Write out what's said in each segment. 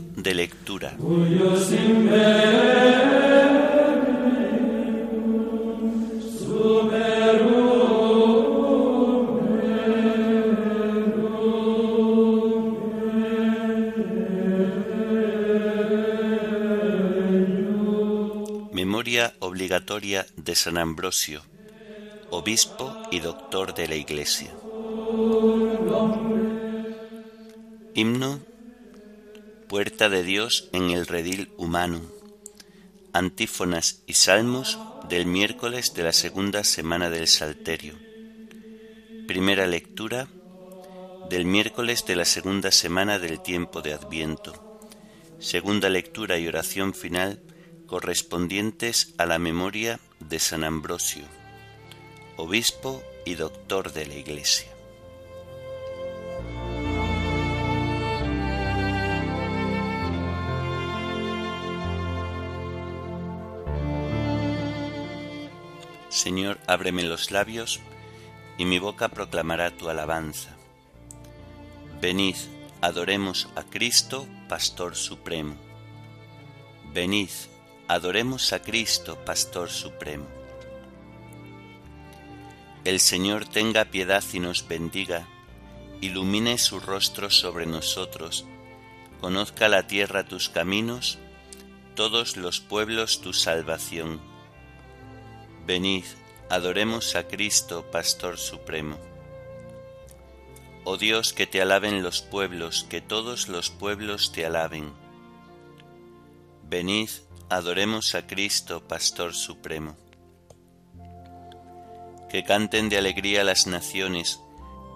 De lectura. Memoria obligatoria de San Ambrosio, obispo y doctor de la Iglesia. Himno Puerta de Dios en el redil humano. Antífonas y salmos del miércoles de la segunda semana del Salterio. Primera lectura del miércoles de la segunda semana del tiempo de Adviento. Segunda lectura y oración final correspondientes a la memoria de San Ambrosio, obispo y doctor de la Iglesia. Señor, ábreme los labios, y mi boca proclamará tu alabanza. Venid, adoremos a Cristo, Pastor Supremo. Venid, adoremos a Cristo, Pastor Supremo. El Señor tenga piedad y nos bendiga, ilumine su rostro sobre nosotros, conozca la tierra tus caminos, todos los pueblos tu salvación Venid, adoremos a Cristo, Pastor Supremo. Oh Dios, que te alaben los pueblos, que todos los pueblos te alaben. Venid, adoremos a Cristo, Pastor Supremo. Que canten de alegría las naciones,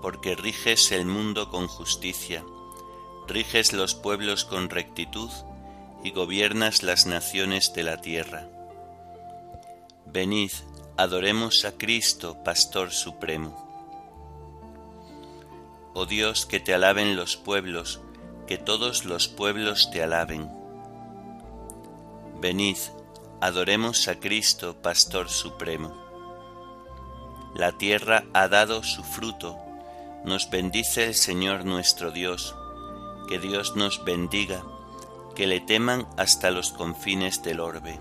porque riges el mundo con justicia, riges los pueblos con rectitud y gobiernas las naciones de la tierra. Venid, adoremos a Cristo, Pastor Supremo. Oh Dios, que te alaben los pueblos, que todos los pueblos te alaben. Venid, adoremos a Cristo, Pastor Supremo. La tierra ha dado su fruto, nos bendice el Señor nuestro Dios, que Dios nos bendiga, que le teman hasta los confines del orbe.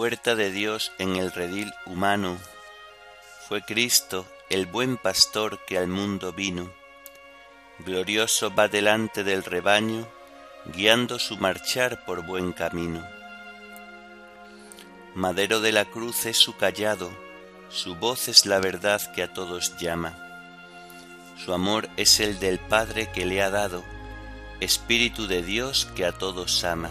Puerta de Dios en el redil humano, fue Cristo el buen pastor que al mundo vino. Glorioso va delante del rebaño, guiando su marchar por buen camino. Madero de la cruz es su callado, su voz es la verdad que a todos llama. Su amor es el del Padre que le ha dado, Espíritu de Dios que a todos ama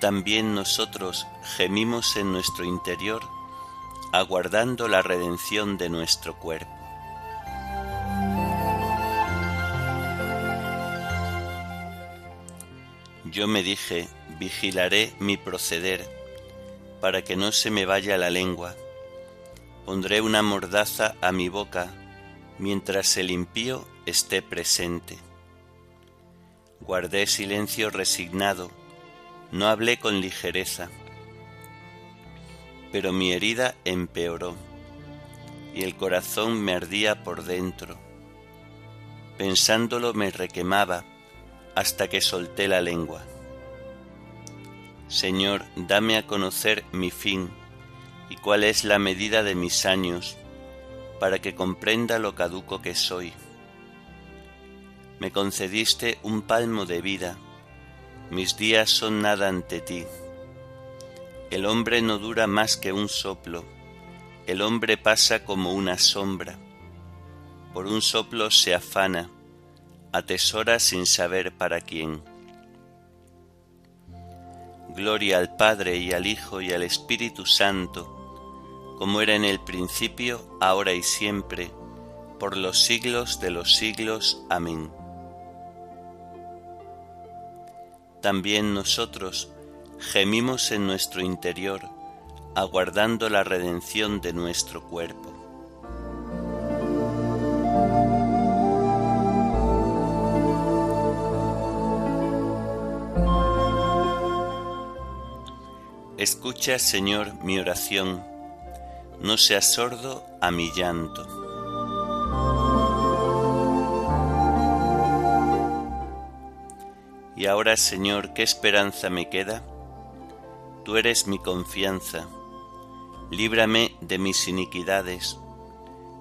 También nosotros gemimos en nuestro interior, aguardando la redención de nuestro cuerpo. Yo me dije, vigilaré mi proceder, para que no se me vaya la lengua. Pondré una mordaza a mi boca, mientras el impío esté presente. Guardé silencio resignado, no hablé con ligereza, pero mi herida empeoró y el corazón me ardía por dentro. Pensándolo me requemaba hasta que solté la lengua. Señor, dame a conocer mi fin y cuál es la medida de mis años, para que comprenda lo caduco que soy. Me concediste un palmo de vida, mis días son nada ante ti. El hombre no dura más que un soplo, el hombre pasa como una sombra. Por un soplo se afana, atesora sin saber para quién. Gloria al Padre y al Hijo y al Espíritu Santo, como era en el principio, ahora y siempre, por los siglos de los siglos. Amén. También nosotros, gemimos en nuestro interior, aguardando la redención de nuestro cuerpo. Escucha, Señor, mi oración, no seas sordo a mi llanto. Ahora, Señor, ¿qué esperanza me queda? tú eres mi confianza. Líbrame de mis iniquidades,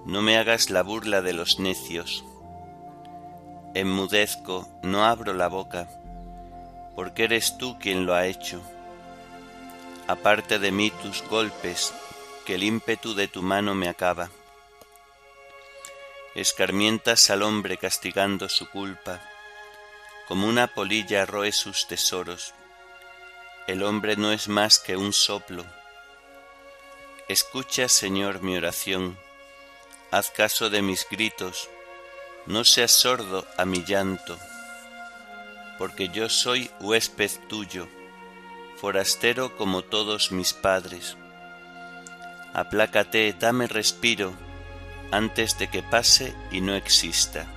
no me hagas la burla de los necios. Enmudezco, no abro la boca, porque eres tú quien lo ha hecho. Aparte de mí tus golpes, que el ímpetu de tu mano me acaba. Escarmientas al hombre castigando su culpa, como una polilla roe sus tesoros el hombre no es más que un soplo. Escucha, Señor, mi oración, haz caso de mis gritos, no seas sordo a mi llanto, porque yo soy huésped tuyo, forastero como todos mis padres. Aplácate, dame respiro, antes de que pase y no exista.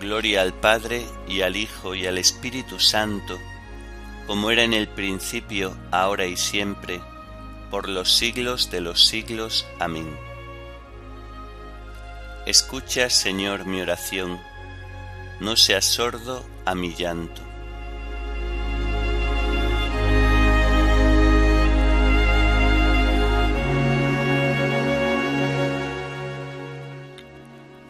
Gloria al Padre y al Hijo y al Espíritu Santo, como era en el principio, ahora y siempre, por los siglos de los siglos. Amén. Escucha, Señor, mi oración, no seas sordo a mi llanto.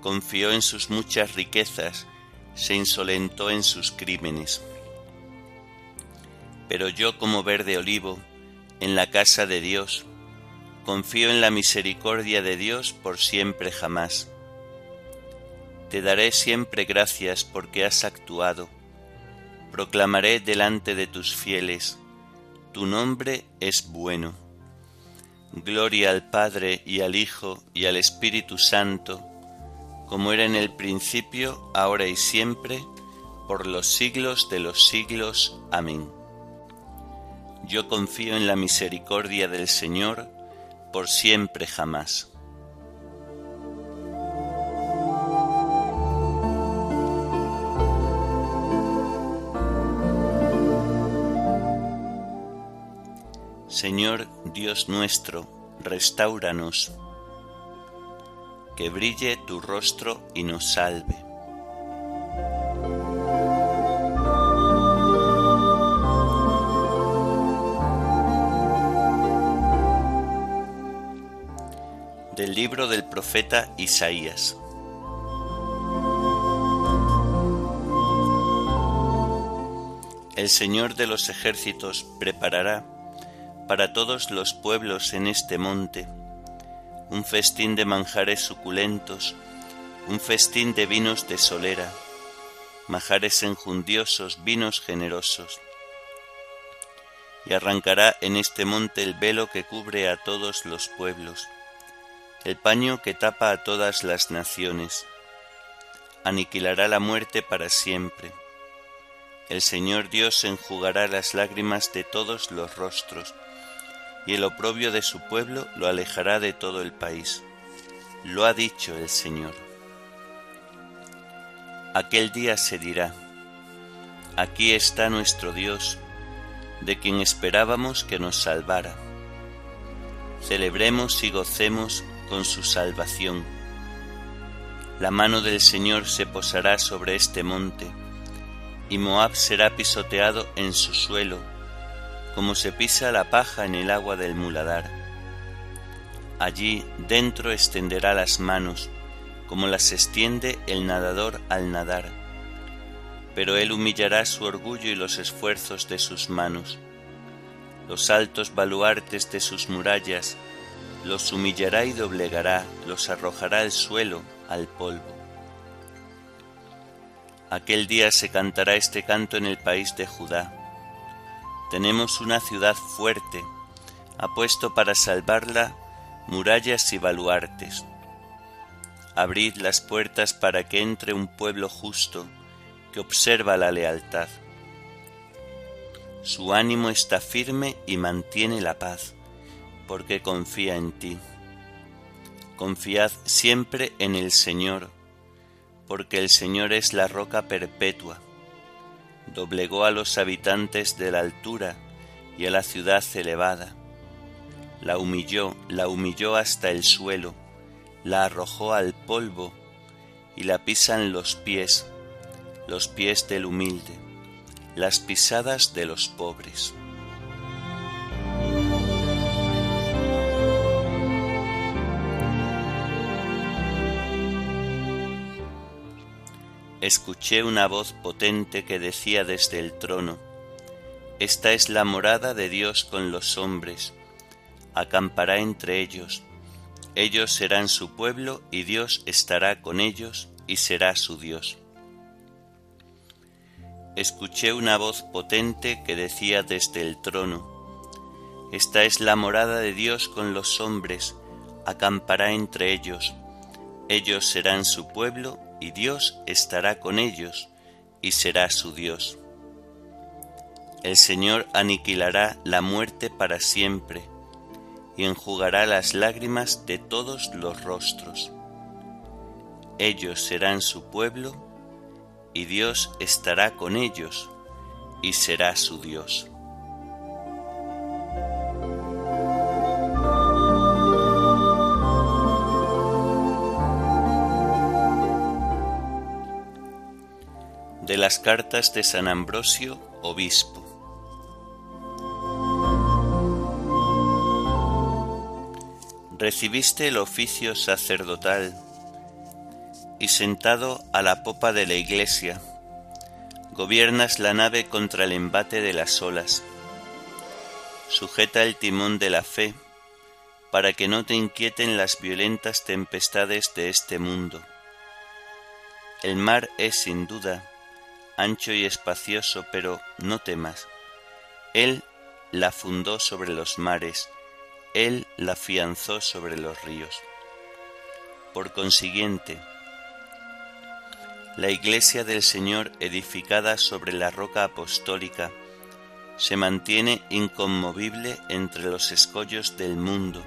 confió en sus muchas riquezas, se insolentó en sus crímenes. Pero yo como verde olivo, en la casa de Dios, confío en la misericordia de Dios por siempre jamás. Te daré siempre gracias porque has actuado. Proclamaré delante de tus fieles, tu nombre es bueno. Gloria al Padre y al Hijo y al Espíritu Santo, como era en el principio, ahora y siempre, por los siglos de los siglos. Amén. Yo confío en la misericordia del Señor, por siempre jamás. Señor Dios nuestro, restauranos, que brille tu rostro y nos salve. del libro del profeta Isaías. El Señor de los ejércitos preparará para todos los pueblos en este monte, un festín de manjares suculentos, un festín de vinos de solera, majares enjundiosos, vinos generosos. Y arrancará en este monte el velo que cubre a todos los pueblos, el paño que tapa a todas las naciones. Aniquilará la muerte para siempre. El Señor Dios enjugará las lágrimas de todos los rostros, y el oprobio de su pueblo lo alejará de todo el país. Lo ha dicho el Señor. Aquel día se dirá, aquí está nuestro Dios, de quien esperábamos que nos salvara. Celebremos y gocemos con su salvación. La mano del Señor se posará sobre este monte, y Moab será pisoteado en su suelo, como se pisa la paja en el agua del muladar. Allí dentro extenderá las manos, como las extiende el nadador al nadar. Pero él humillará su orgullo y los esfuerzos de sus manos. Los altos baluartes de sus murallas los humillará y doblegará, los arrojará al suelo, al polvo. Aquel día se cantará este canto en el país de Judá. Tenemos una ciudad fuerte, ha puesto para salvarla murallas y baluartes abrid las puertas para que entre un pueblo justo que observa la lealtad. Su ánimo está firme y mantiene la paz, porque confía en ti. Confiad siempre en el Señor, porque el Señor es la roca perpetua. Doblegó a los habitantes de la altura y a la ciudad elevada. La humilló, la humilló hasta el suelo la arrojó al polvo y la pisan los pies, los pies del humilde, las pisadas de los pobres. Escuché una voz potente que decía desde el trono, Esta es la morada de Dios con los hombres, acampará entre ellos, ellos serán su pueblo y Dios estará con ellos y será su Dios. Escuché una voz potente que decía desde el trono, Esta es la morada de Dios con los hombres, acampará entre ellos, ellos serán su pueblo y Dios estará con ellos y será su Dios. El Señor aniquilará la muerte para siempre, y enjugará las lágrimas de todos los rostros. Ellos serán su pueblo, y Dios estará con ellos, y será su Dios. De las cartas de San Ambrosio, obispo. recibiste el oficio sacerdotal y sentado a la popa de la iglesia, gobiernas la nave contra el embate de las olas. Sujeta el timón de la fe para que no te inquieten las violentas tempestades de este mundo. El mar es sin duda ancho y espacioso, pero no temas. Él la fundó sobre los mares él la afianzó sobre los ríos. Por consiguiente, la iglesia del Señor edificada sobre la roca apostólica se mantiene inconmovible entre los escollos del mundo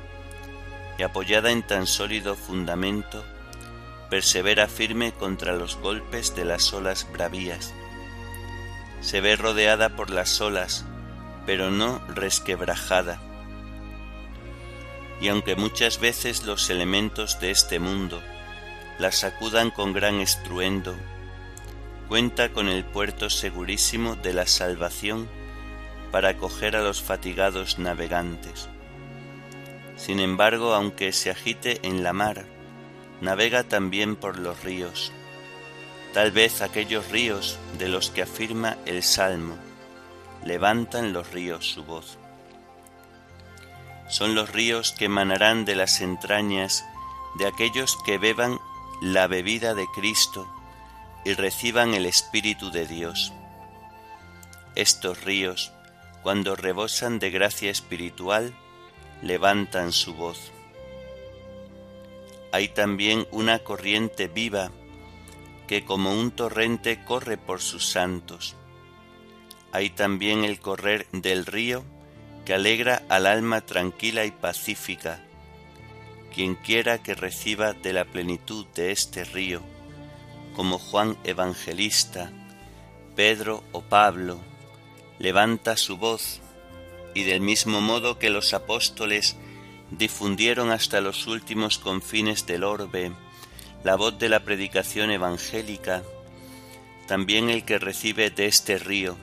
y apoyada en tan sólido fundamento, persevera firme contra los golpes de las olas bravías. Se ve rodeada por las olas, pero no resquebrajada y aunque muchas veces los elementos de este mundo la sacudan con gran estruendo, cuenta con el puerto segurísimo de la salvación para acoger a los fatigados navegantes. Sin embargo, aunque se agite en la mar, navega también por los ríos, tal vez aquellos ríos de los que afirma el Salmo, levantan los ríos su voz. son los ríos que manarán de las entrañas de aquellos que beban la bebida de Cristo y reciban el Espíritu de Dios. Estos ríos, cuando rebosan de gracia espiritual, levantan su voz. Hay también una corriente viva que como un torrente corre por sus santos. Hay también el correr del río que alegra al alma tranquila y pacífica. Quien quiera que reciba de la plenitud de este río, como Juan Evangelista, Pedro o Pablo, levanta su voz y del mismo modo que los apóstoles difundieron hasta los últimos confines del orbe la voz de la predicación evangélica, también el que recibe de este río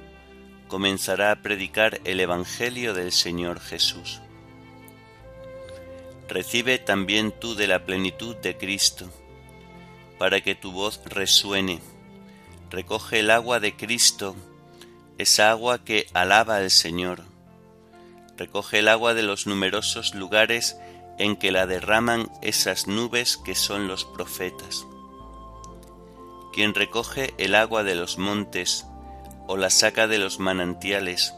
comenzará a predicar el Evangelio del Señor Jesús. Recibe también tú de la plenitud de Cristo, para que tu voz resuene. Recoge el agua de Cristo, esa agua que alaba al Señor. Recoge el agua de los numerosos lugares en que la derraman esas nubes que son los profetas. Quien recoge el agua de los montes, o la saca de los manantiales,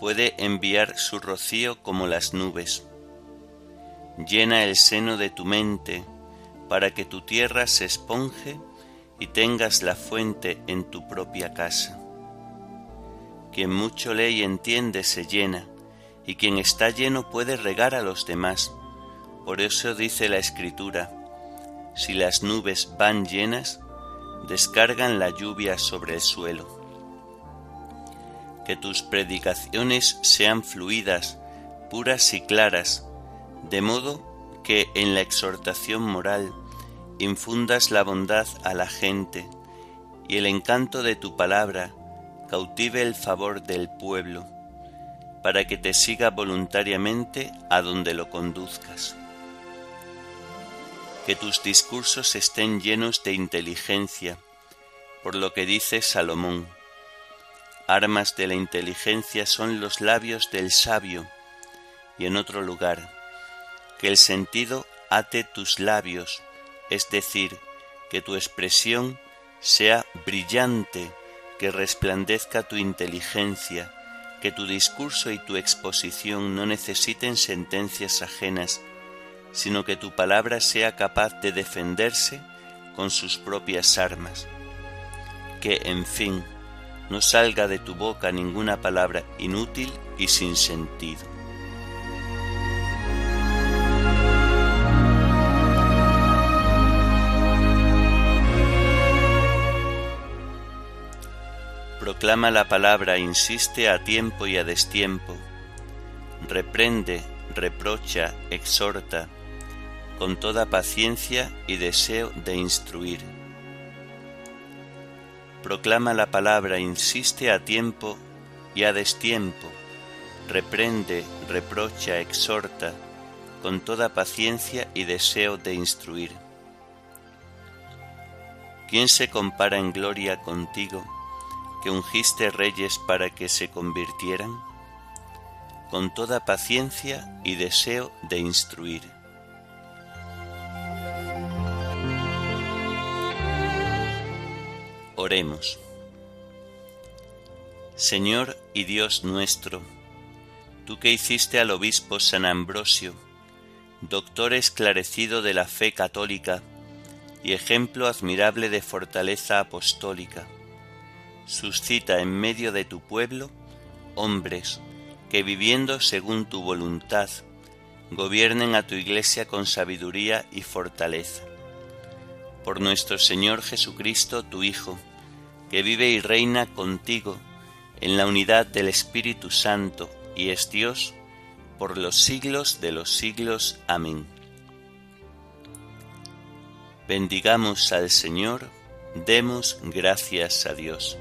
puede enviar su rocío como las nubes. Llena el seno de tu mente para que tu tierra se esponje y tengas la fuente en tu propia casa. Quien mucho lee y entiende se llena, y quien está lleno puede regar a los demás. Por eso dice la Escritura, si las nubes van llenas, descargan la lluvia sobre el suelo que tus predicaciones sean fluidas, puras y claras, de modo que en la exhortación moral infundas la bondad a la gente y el encanto de tu palabra cautive el favor del pueblo, para que te siga voluntariamente a donde lo conduzcas. Que tus discursos estén llenos de inteligencia, por lo que dice Salomón, Armas de la inteligencia son los labios del sabio. Y en otro lugar, que el sentido ate tus labios, es decir, que tu expresión sea brillante, que resplandezca tu inteligencia, que tu discurso y tu exposición no necesiten sentencias ajenas, sino que tu palabra sea capaz de defenderse con sus propias armas. Que, en fin, no salga de tu boca ninguna palabra inútil y sin sentido. Proclama la palabra, insiste a tiempo y a destiempo, reprende, reprocha, exhorta, con toda paciencia y deseo de instruir. Proclama la palabra, insiste a tiempo y a destiempo, reprende, reprocha, exhorta, con toda paciencia y deseo de instruir. ¿Quién se compara en gloria contigo, que ungiste reyes para que se convirtieran? Con toda paciencia y deseo de instruir. Oremos. Señor y Dios nuestro, tú que hiciste al obispo San Ambrosio, doctor esclarecido de la fe católica y ejemplo admirable de fortaleza apostólica, suscita en medio de tu pueblo hombres que viviendo según tu voluntad, gobiernen a tu iglesia con sabiduría y fortaleza. Por nuestro Señor Jesucristo, tu Hijo, que vive y reina contigo en la unidad del Espíritu Santo y es Dios por los siglos de los siglos. Amén. Bendigamos al Señor, demos gracias a Dios.